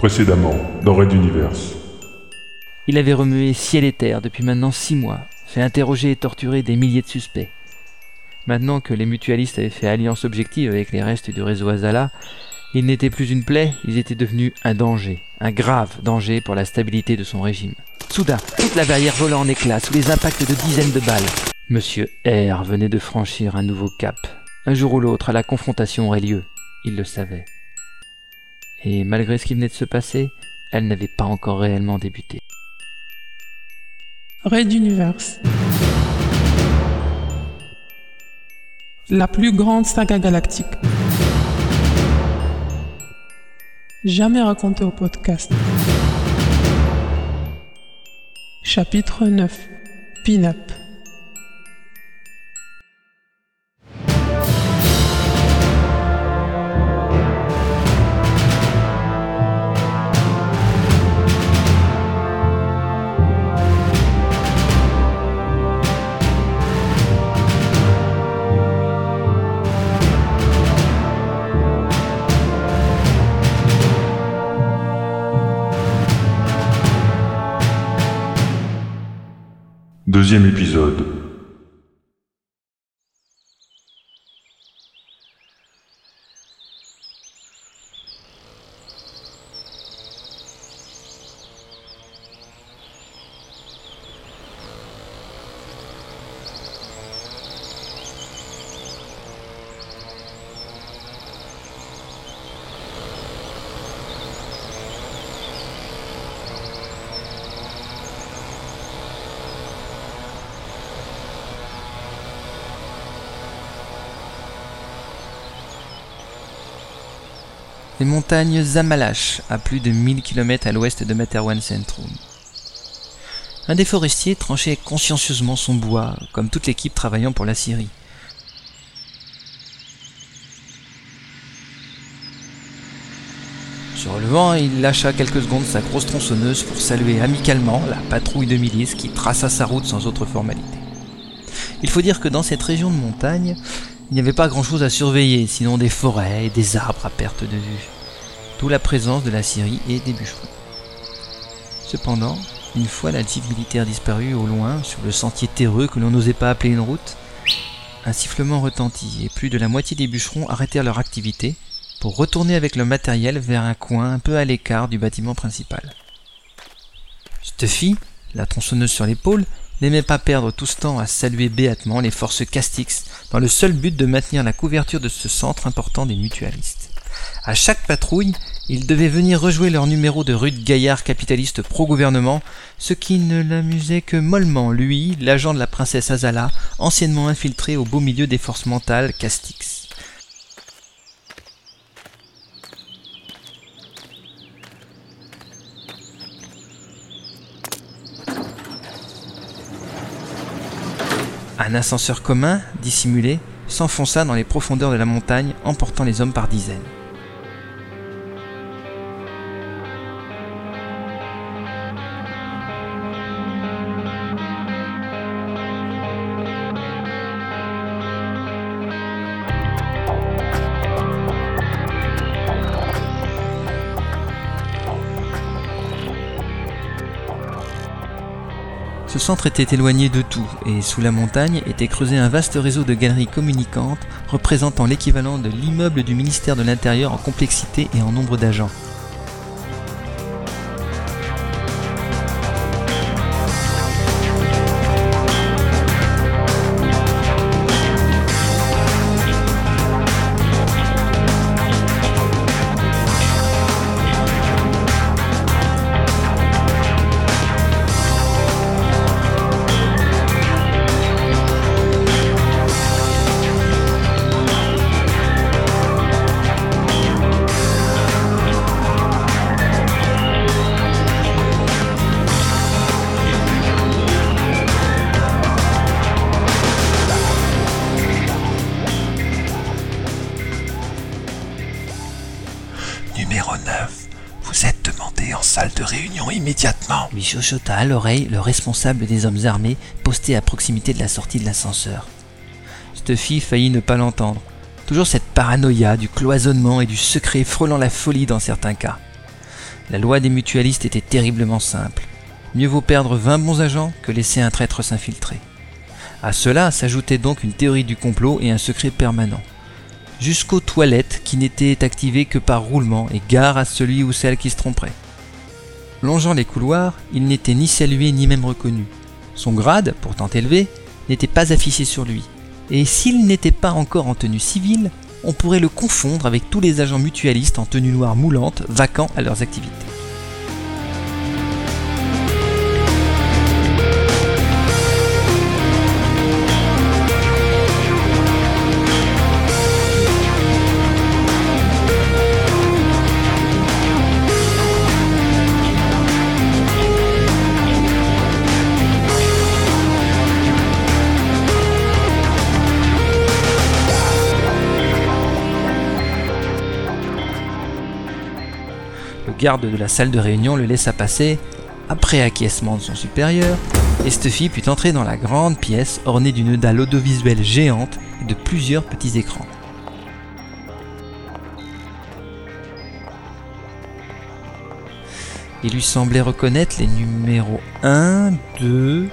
Précédemment, dans Red Universe. Il avait remué ciel et terre depuis maintenant six mois, fait interroger et torturer des milliers de suspects. Maintenant que les mutualistes avaient fait alliance objective avec les restes du réseau Azala, ils n'étaient plus une plaie, ils étaient devenus un danger, un grave danger pour la stabilité de son régime. Soudain, toute la barrière vola en éclats sous les impacts de dizaines de balles. Monsieur R venait de franchir un nouveau cap. Un jour ou l'autre, la confrontation aurait lieu. Il le savait. Et malgré ce qui venait de se passer, elle n'avait pas encore réellement débuté. Red Universe. La plus grande saga galactique. Jamais racontée au podcast. Chapitre 9. Pin-up. Deuxième épisode. Les montagnes Zamalash, à plus de 1000 km à l'ouest de Materwan Centrum. Un des forestiers tranchait consciencieusement son bois, comme toute l'équipe travaillant pour la Syrie. Se relevant, il lâcha quelques secondes sa grosse tronçonneuse pour saluer amicalement la patrouille de milice qui traça sa route sans autre formalité. Il faut dire que dans cette région de montagne, il n'y avait pas grand-chose à surveiller, sinon des forêts et des arbres à perte de vue. D'où la présence de la Syrie et des bûcherons. Cependant, une fois la jeep militaire disparue au loin, sur le sentier terreux que l'on n'osait pas appeler une route, un sifflement retentit et plus de la moitié des bûcherons arrêtèrent leur activité pour retourner avec leur matériel vers un coin un peu à l'écart du bâtiment principal. Stuffy, la tronçonneuse sur l'épaule, n'aimait pas perdre tout ce temps à saluer béatement les forces Castix dans le seul but de maintenir la couverture de ce centre important des mutualistes. À chaque patrouille, ils devaient venir rejouer leur numéro de rude gaillard capitaliste pro-gouvernement, ce qui ne l'amusait que mollement, lui, l'agent de la princesse Azala, anciennement infiltré au beau milieu des forces mentales Castix. Un ascenseur commun, dissimulé, s'enfonça dans les profondeurs de la montagne, emportant les hommes par dizaines. Ce centre était éloigné de tout, et sous la montagne était creusé un vaste réseau de galeries communicantes représentant l'équivalent de l'immeuble du ministère de l'Intérieur en complexité et en nombre d'agents. Immédiatement. Lui chuchota à l'oreille le responsable des hommes armés posté à proximité de la sortie de l'ascenseur. Stuffy faillit ne pas l'entendre. Toujours cette paranoïa du cloisonnement et du secret frôlant la folie dans certains cas. La loi des mutualistes était terriblement simple. Mieux vaut perdre 20 bons agents que laisser un traître s'infiltrer. À cela s'ajoutait donc une théorie du complot et un secret permanent. Jusqu'aux toilettes qui n'étaient activées que par roulement et gare à celui ou celle qui se tromperait. Longeant les couloirs, il n'était ni salué ni même reconnu. Son grade, pourtant élevé, n'était pas affiché sur lui. Et s'il n'était pas encore en tenue civile, on pourrait le confondre avec tous les agents mutualistes en tenue noire moulante, vacants à leurs activités. Garde de la salle de réunion le laissa passer, après acquiescement de son supérieur, et Stuffy put entrer dans la grande pièce ornée d'une dalle audiovisuelle géante et de plusieurs petits écrans. Il lui semblait reconnaître les numéros 1, 2,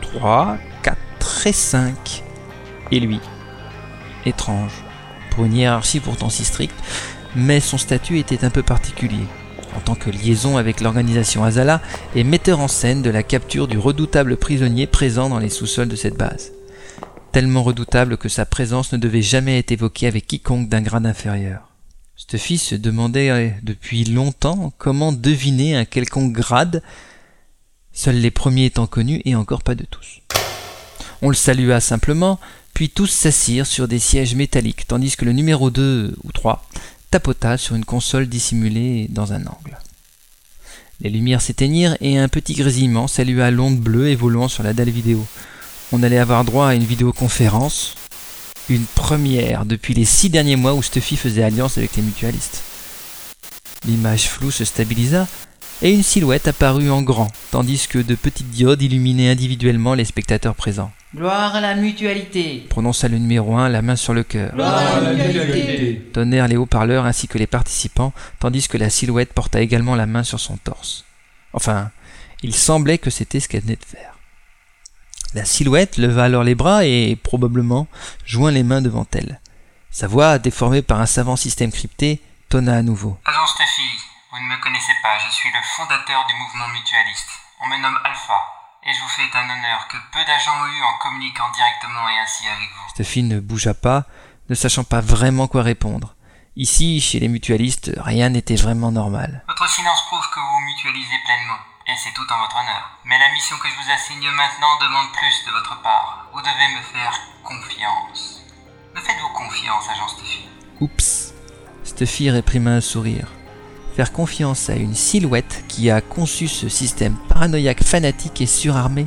3, 4 et 5. Et lui. Étrange. Pour une hiérarchie pourtant si stricte, mais son statut était un peu particulier en tant que liaison avec l'organisation Azala et metteur en scène de la capture du redoutable prisonnier présent dans les sous-sols de cette base. Tellement redoutable que sa présence ne devait jamais être évoquée avec quiconque d'un grade inférieur. Stuffy se demandait depuis longtemps comment deviner un quelconque grade, seuls les premiers étant connus et encore pas de tous. On le salua simplement, puis tous s'assirent sur des sièges métalliques, tandis que le numéro 2 ou 3 tapota sur une console dissimulée dans un angle. Les lumières s'éteignirent et un petit grésillement salua l'onde bleue évoluant sur la dalle vidéo. On allait avoir droit à une vidéoconférence, une première depuis les six derniers mois où Stuffy faisait alliance avec les mutualistes. L'image floue se stabilisa et une silhouette apparut en grand, tandis que de petites diodes illuminaient individuellement les spectateurs présents. Gloire à la mutualité. Prononça le numéro 1, la main sur le cœur. Gloire à la mutualité. Tonnèrent les haut-parleurs ainsi que les participants, tandis que la silhouette porta également la main sur son torse. Enfin, il semblait que c'était ce qu'elle venait de faire. La silhouette leva alors les bras et, probablement, joint les mains devant elle. Sa voix, déformée par un savant système crypté, tonna à nouveau. Agent Stuffy, vous ne me connaissez pas, je suis le fondateur du mouvement mutualiste. On me nomme Alpha, et je vous fais un honneur que peu d'agents ont eu en communiquant directement et ainsi avec vous. Stuffy ne bougea pas, ne sachant pas vraiment quoi répondre. Ici, chez les mutualistes, rien n'était vraiment normal. Votre silence prouve que vous mutualisez pleinement, et c'est tout en votre honneur. Mais la mission que je vous assigne maintenant demande plus de votre part. Vous devez me faire confiance. Me faites-vous confiance, agent Stuffy Oups. Stuffy réprima un sourire. Faire confiance à une silhouette qui a conçu ce système paranoïaque fanatique et surarmé